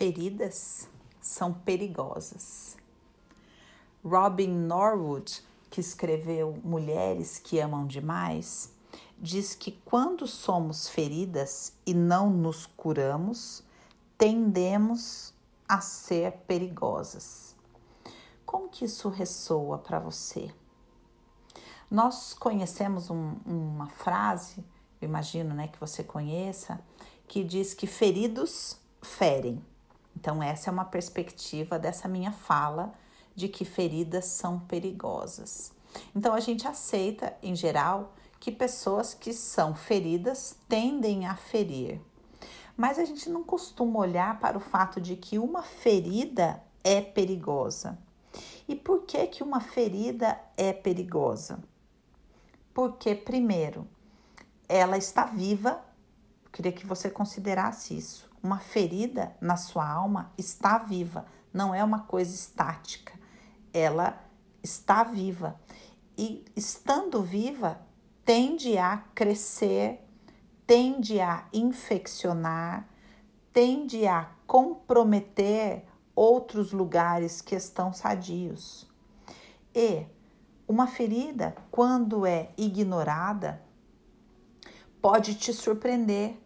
Feridas são perigosas. Robin Norwood, que escreveu Mulheres que Amam Demais, diz que quando somos feridas e não nos curamos, tendemos a ser perigosas. Como que isso ressoa para você? Nós conhecemos um, uma frase, imagino né, que você conheça, que diz que feridos ferem. Então, essa é uma perspectiva dessa minha fala de que feridas são perigosas. Então, a gente aceita, em geral, que pessoas que são feridas tendem a ferir. Mas a gente não costuma olhar para o fato de que uma ferida é perigosa. E por que que uma ferida é perigosa? Porque primeiro, ela está viva. Queria que você considerasse isso. Uma ferida na sua alma está viva, não é uma coisa estática. Ela está viva. E estando viva, tende a crescer, tende a infeccionar, tende a comprometer outros lugares que estão sadios. E uma ferida, quando é ignorada, pode te surpreender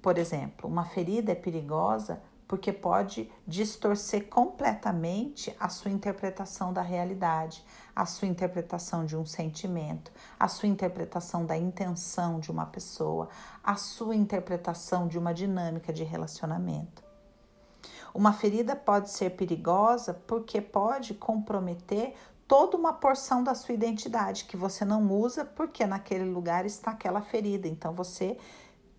por exemplo, uma ferida é perigosa porque pode distorcer completamente a sua interpretação da realidade, a sua interpretação de um sentimento, a sua interpretação da intenção de uma pessoa, a sua interpretação de uma dinâmica de relacionamento. Uma ferida pode ser perigosa porque pode comprometer toda uma porção da sua identidade que você não usa porque naquele lugar está aquela ferida. Então você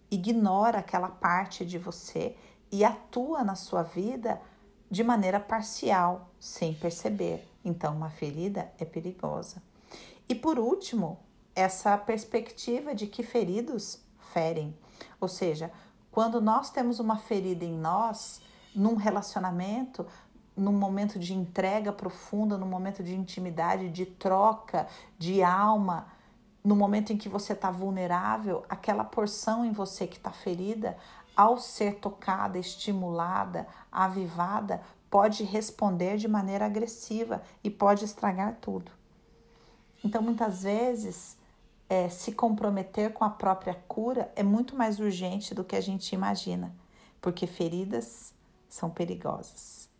ignora aquela parte de você e atua na sua vida de maneira parcial, sem perceber. Então, uma ferida é perigosa. E por último, essa perspectiva de que feridos ferem. Ou seja, quando nós temos uma ferida em nós, num relacionamento, num momento de entrega profunda, num momento de intimidade, de troca, de alma, no momento em que você está vulnerável, aquela porção em você que está ferida, ao ser tocada, estimulada, avivada, pode responder de maneira agressiva e pode estragar tudo. Então, muitas vezes, é, se comprometer com a própria cura é muito mais urgente do que a gente imagina, porque feridas são perigosas.